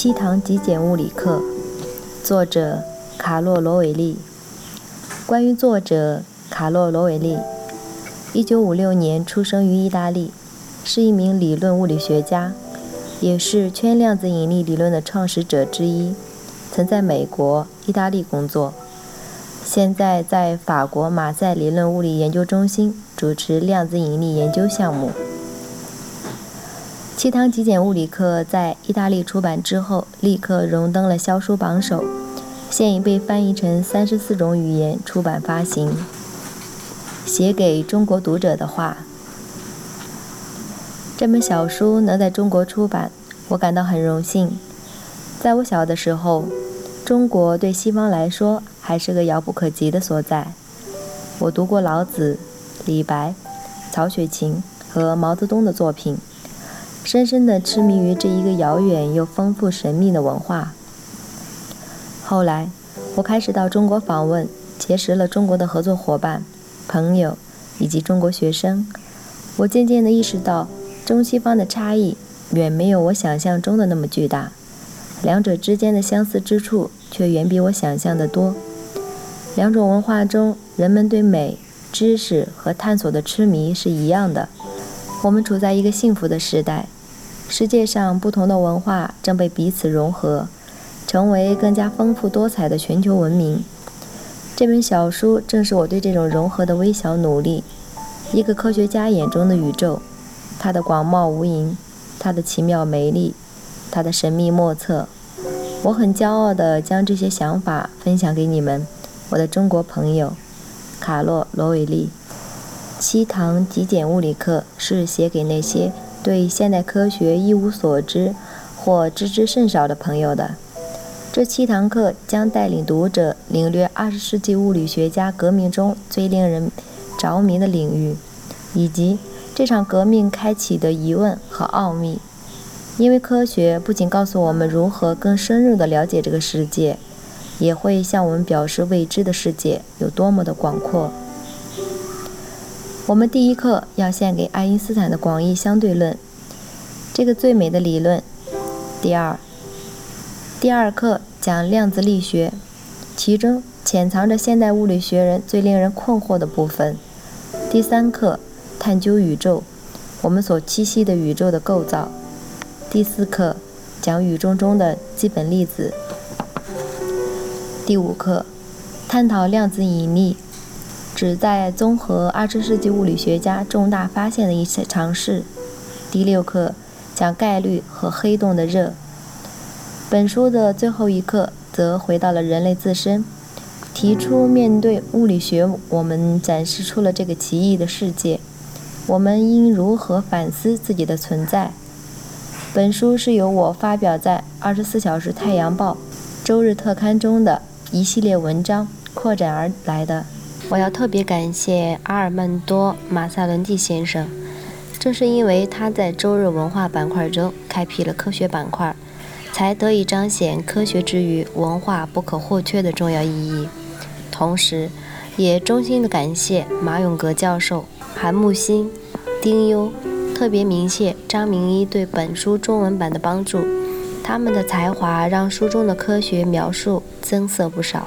七堂极简物理课，作者卡洛·罗韦利。关于作者卡洛·罗韦利，1956年出生于意大利，是一名理论物理学家，也是圈量子引力理论的创始者之一。曾在美国、意大利工作，现在在法国马赛理论物理研究中心主持量子引力研究项目。《七堂极简物理课》在意大利出版之后，立刻荣登了销书榜首，现已被翻译成三十四种语言出版发行。写给中国读者的话：这本小书能在中国出版，我感到很荣幸。在我小的时候，中国对西方来说还是个遥不可及的所在。我读过老子、李白、曹雪芹和毛泽东的作品。深深地痴迷于这一个遥远又丰富神秘的文化。后来，我开始到中国访问，结识了中国的合作伙伴、朋友以及中国学生。我渐渐地意识到，中西方的差异远没有我想象中的那么巨大，两者之间的相似之处却远比我想象的多。两种文化中，人们对美、知识和探索的痴迷是一样的。我们处在一个幸福的时代。世界上不同的文化正被彼此融合，成为更加丰富多彩的全球文明。这本小书正是我对这种融合的微小努力。一个科学家眼中的宇宙，它的广袤无垠，它的奇妙美丽，它的神秘莫测。我很骄傲地将这些想法分享给你们，我的中国朋友，卡洛·罗韦利。七堂极简物理课是写给那些。对现代科学一无所知或知之甚少的朋友的，这七堂课将带领读者领略二十世纪物理学家革命中最令人着迷的领域，以及这场革命开启的疑问和奥秘。因为科学不仅告诉我们如何更深入地了解这个世界，也会向我们表示未知的世界有多么的广阔。我们第一课要献给爱因斯坦的广义相对论，这个最美的理论。第二，第二课讲量子力学，其中潜藏着现代物理学人最令人困惑的部分。第三课探究宇宙，我们所栖息的宇宙的构造。第四课讲宇宙中的基本粒子。第五课探讨量子引力。旨在综合二十世纪物理学家重大发现的一些尝试。第六课讲概率和黑洞的热。本书的最后一课则回到了人类自身，提出面对物理学，我们展示出了这个奇异的世界，我们应如何反思自己的存在？本书是由我发表在《二十四小时太阳报》周日特刊中的一系列文章扩展而来的。我要特别感谢阿尔曼多·马萨伦蒂先生，正是因为他在周日文化板块中开辟了科学板块，才得以彰显科学之余文化不可或缺的重要意义。同时，也衷心的感谢马永革教授、韩木星、丁优，特别鸣谢张明一对本书中文版的帮助，他们的才华让书中的科学描述增色不少。